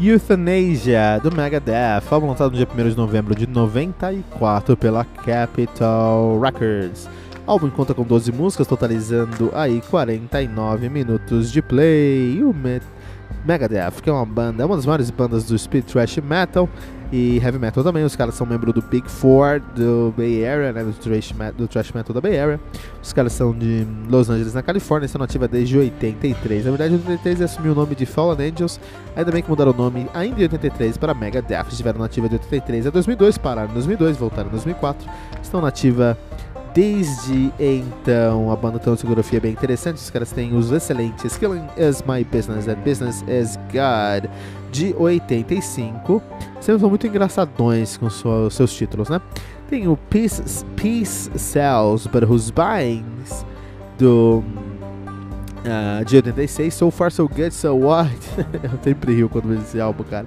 Euthanasia, do Megadeth, álbum lançado no dia 1 de novembro de 94 pela Capitol Records. O álbum conta com 12 músicas, totalizando aí 49 minutos de play. O Megadeth, que é uma banda, é uma das maiores bandas do speed thrash metal, e heavy metal também. Os caras são membros do Big Four do Bay Area, né, do, thrash metal, do thrash metal da Bay Area. Os caras são de Los Angeles, na Califórnia, estão nativa desde 83. Na verdade, em 83 assumiu o nome de Fallen Angels, ainda bem que mudaram o nome ainda em 83 para Megadeth. Estiveram nativa de 83 a 2002, pararam em 2002, voltaram em 2004. Estão nativa Desde então, a banda tem uma discografia bem interessante. Os caras têm os excelentes Killing is My Business and Business is God de 85. Sempre são muito engraçadões com seus títulos, né? Tem o Peace, Peace Sells But Who's Buying do uh, de 86, So Far So Good So What. Eu sempre rio quando vejo esse álbum, cara.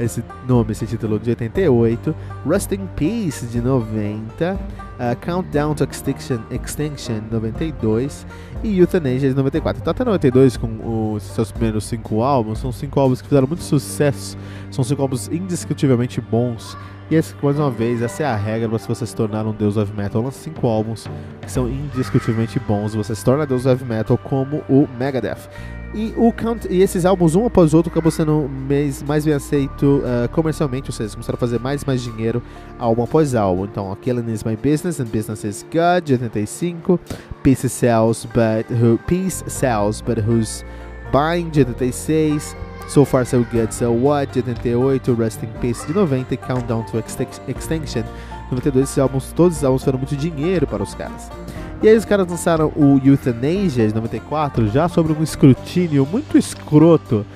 Esse nome, esse título de 88. Rust in Peace de 90. Uh, Countdown to Extinction, Extinction 92 e Euthanasia de 94. Então até 92 com os seus primeiros cinco álbuns, são cinco álbuns que fizeram muito sucesso, são cinco álbuns indiscutivelmente bons. E esse, mais uma vez, essa é a regra para se você se tornar um deus of metal. Lança cinco álbuns que são indiscutivelmente bons. Você se torna deus of metal como o Megadeth. E, o count, e esses álbuns, um após outro, acabou sendo mais, mais bem aceito uh, comercialmente, ou seja, começaram a fazer mais mais dinheiro álbum após álbum. Então, Killing is My Business and Business is God, de 85, Peace Sells, but who, Peace Sells, but Who's Buying, de 86, So Far So Good, So What, de 88, Rest in Peace, de 90 e Countdown to Extinction, 92. Esses álbuns, todos os álbuns foram muito dinheiro para os caras. E aí os caras lançaram o Euthanasia de 94 já sobre um escrutínio muito escroto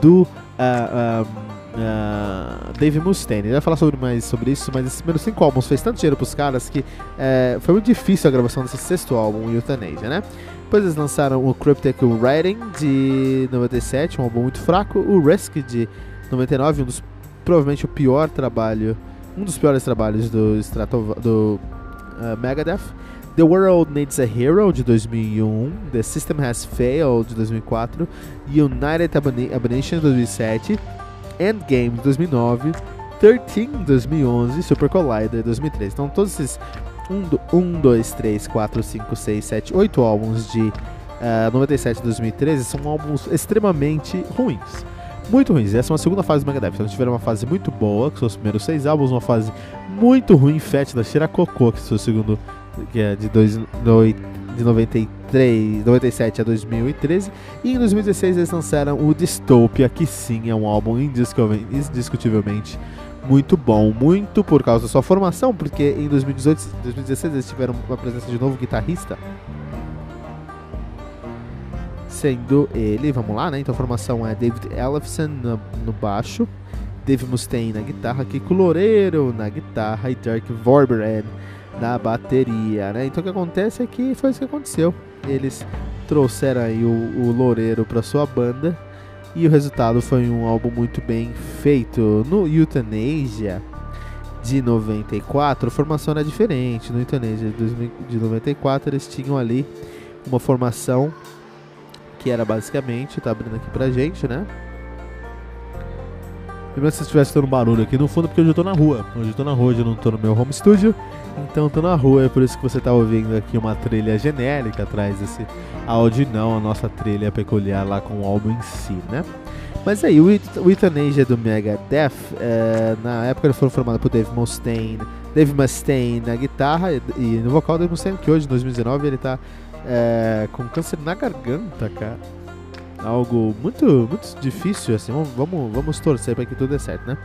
do uh, uh, Dave Mustaine. Ele vai falar sobre mais sobre isso, mas esses primeiros cinco álbuns fez tanto dinheiro pros caras que eh, foi muito difícil a gravação desse sexto álbum, Euthanasia, né? Depois eles lançaram o Cryptic Writing de 97, um álbum muito fraco, o Risk de 99, um dos provavelmente o pior trabalho, um dos piores trabalhos do do Megadeth. The World Needs a Hero de 2001, The System Has Failed de 2004, United Abomination de 2007, Endgame de 2009, 13 de 2011 Super Collider de 2013. Então todos esses 1, 2, 3, 4, 5, 6, 7, 8 álbuns de uh, 97 e 2013 são álbuns extremamente ruins. Muito ruins. Essa é uma segunda fase do Megadeth. Então, tiveram uma fase muito boa, que são os primeiros seis álbuns, uma fase muito ruim, fétida, cheira cocô, que é o segundo que é de, dois, no, de 93, 97 a 2013. E em 2016 eles lançaram o Dystopia, que sim é um álbum indiscutivelmente muito bom. Muito por causa da sua formação, porque em 2018 2016 eles tiveram uma presença de novo guitarrista. Sendo ele, vamos lá, né? Então a formação é David Ellefson no, no baixo, Dave Mustaine na guitarra, Kiko Loureiro na guitarra e Dirk Vorberen na bateria, né? Então o que acontece é que foi isso que aconteceu. Eles trouxeram aí o, o Loureiro para sua banda e o resultado foi um álbum muito bem feito. No Euthanasia de 94, a formação era diferente. No Euthanasia de 94, eles tinham ali uma formação que era basicamente, tá abrindo aqui pra gente, né? Primeiro se estivesse tendo barulho aqui no fundo, porque hoje eu tô na rua. Hoje eu tô na rua, hoje eu não tô no meu home studio. Então eu tô na rua, é por isso que você tá ouvindo aqui uma trilha genérica atrás desse áudio, não a nossa trilha peculiar lá com o álbum em si, né? Mas aí, o Euthanasia do Megadeth, é, na época ele foi formado por Dave Mustaine, Dave Mustaine na guitarra e, e no vocal Dave Mustaine, que hoje, em 2019, ele tá é, com câncer na garganta, cara. Algo muito, muito difícil, assim. Vamos, vamos, torcer para que tudo dê certo, né?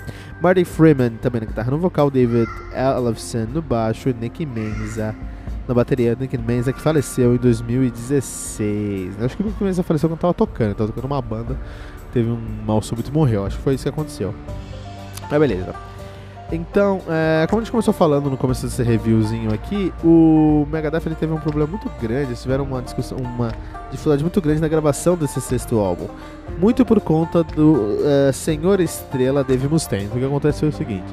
Marty Freeman também na guitarra no vocal, David Ellefson no baixo, Nick Menza na bateria. Nick Menza que faleceu em 2016. Acho que o Nick Menza faleceu quando tava tocando, tava tocando uma banda, teve um mal súbito e morreu. Acho que foi isso que aconteceu. Mas beleza. Então, é, como a gente começou falando no começo desse reviewzinho aqui, o Megadeth ele teve um problema muito grande, eles tiveram uma discussão, uma dificuldade muito grande na gravação desse sexto álbum. Muito por conta do é, Senhor Estrela Dave Mustaine. O que acontece foi o seguinte.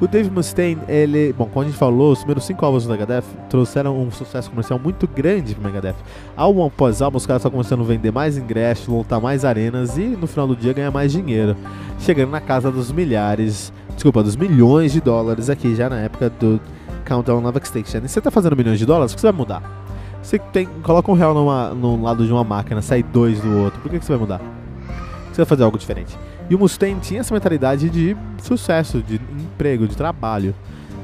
O Dave Mustaine, ele. Bom, como a gente falou, os primeiros cinco álbuns do Megadeth trouxeram um sucesso comercial muito grande pro Megadeth. Álbum após álbum, os caras estão começando a vender mais ingressos, lotar mais arenas e no final do dia ganhar mais dinheiro. Chegando na casa dos milhares desculpa, dos milhões de dólares aqui já na época do Countdown Love Extinction. E você tá fazendo milhões de dólares, o que você vai mudar? Você tem, coloca um real numa, num lado de uma máquina, sai dois do outro, por que, que você vai mudar? Você vai fazer algo diferente. E o Mustaine tinha essa mentalidade de sucesso, de emprego, de trabalho.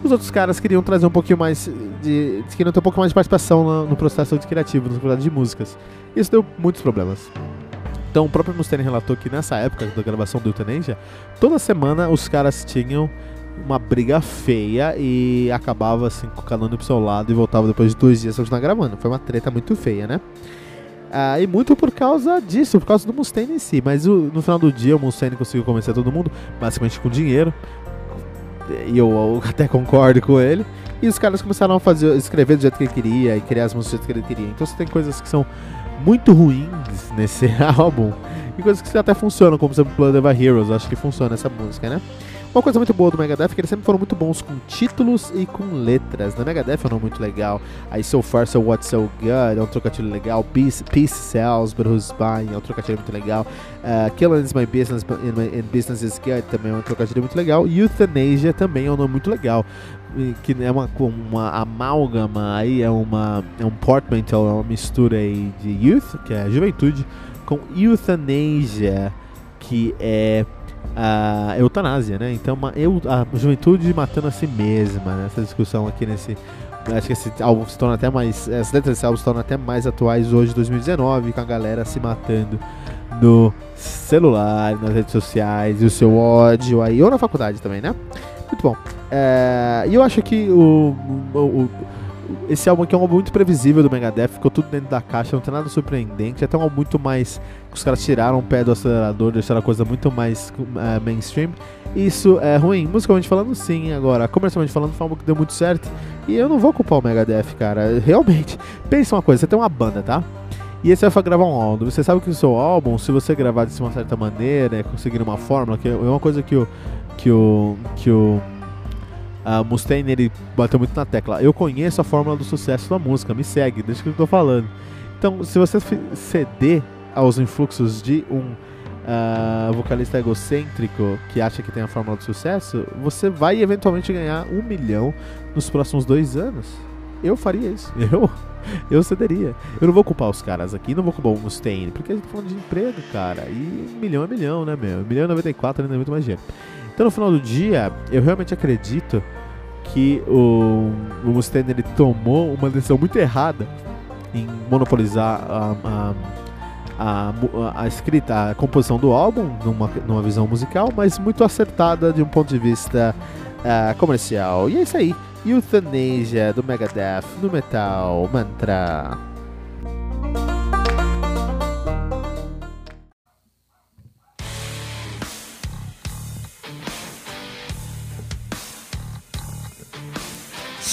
Os outros caras queriam trazer um pouquinho mais de. queriam ter um pouco mais de participação no, no processo criativo, no processo de músicas. Isso deu muitos problemas. Então, o próprio Mustaine relatou que nessa época da gravação do Euthanasia, toda semana os caras tinham uma briga feia e acabava assim, com cada um pro seu lado e voltava depois de dois dias continuar gravando. Foi uma treta muito feia, né? Ah, e muito por causa disso, por causa do Mustaine em si. Mas o, no final do dia, o Mustaine conseguiu convencer todo mundo, basicamente com dinheiro. E eu, eu, até concordo com ele. E os caras começaram a fazer, escrever do jeito que ele queria e criar as músicas do jeito que ele queria. Então você tem coisas que são muito ruins nesse álbum e coisas que até funcionam, como por exemplo Blood of Heroes, acho que funciona essa música, né? Uma coisa muito boa do Megadeth é que eles sempre foram muito bons com títulos e com letras. Na Megadeth é um nome muito legal. Aí So Far So What So Good é um trocadilho legal. Peace, Peace Sells, But Who's Buying é um trocadilho muito legal. Uh, Killing is My Business and, my, and Business is Good também é um trocadilho muito legal. Euthanasia também é um nome muito legal que é uma, uma amálgama aí, é, uma, é um portmanteau, é uma mistura aí de youth, que é juventude, com euthanasia, que é a eutanásia, né? Então uma, eu, a juventude matando a si mesma, né? Essa discussão aqui nesse. Acho que esse álbum se torna até mais. As letras desse álbum se tornam até mais atuais hoje, 2019, com a galera se matando no celular, nas redes sociais, e o seu ódio aí, ou na faculdade também, né? Muito bom. É, e eu acho que o, o, o, esse álbum aqui é um álbum muito previsível do Megadeth, ficou tudo dentro da caixa, não tem nada surpreendente, é até um álbum muito mais. Os caras tiraram o pé do acelerador, deixaram a coisa muito mais uh, mainstream. Isso é ruim, musicalmente falando, sim. Agora, comercialmente falando, foi um álbum que deu muito certo. E eu não vou culpar o Megadeth, cara. Realmente, pensa uma coisa: você tem uma banda, tá? E você vai gravar um álbum. Você sabe que o seu álbum, se você gravar de uma certa maneira, conseguir uma fórmula, que é uma coisa que o. que o. que o a Mustaine ele bateu muito na tecla. Eu conheço a fórmula do sucesso da música, me segue, deixa que eu tô falando. Então, se você ceder aos influxos de um uh, vocalista egocêntrico que acha que tem a fórmula do sucesso, você vai eventualmente ganhar um milhão nos próximos dois anos. Eu faria isso. Eu, eu cederia. Eu não vou culpar os caras aqui, não vou culpar o Mustaine, porque a gente tá falando de emprego, cara. E um milhão é milhão, né, meu? Um milhão e 94 ainda é muito mais dinheiro. Então, no final do dia, eu realmente acredito que o, o Mustaine ele tomou uma decisão muito errada em monopolizar a, a, a, a, escrita, a composição do álbum numa, numa visão musical, mas muito acertada de um ponto de vista uh, comercial. E é isso aí. Euthanasia do Megadeth no Metal Mantra.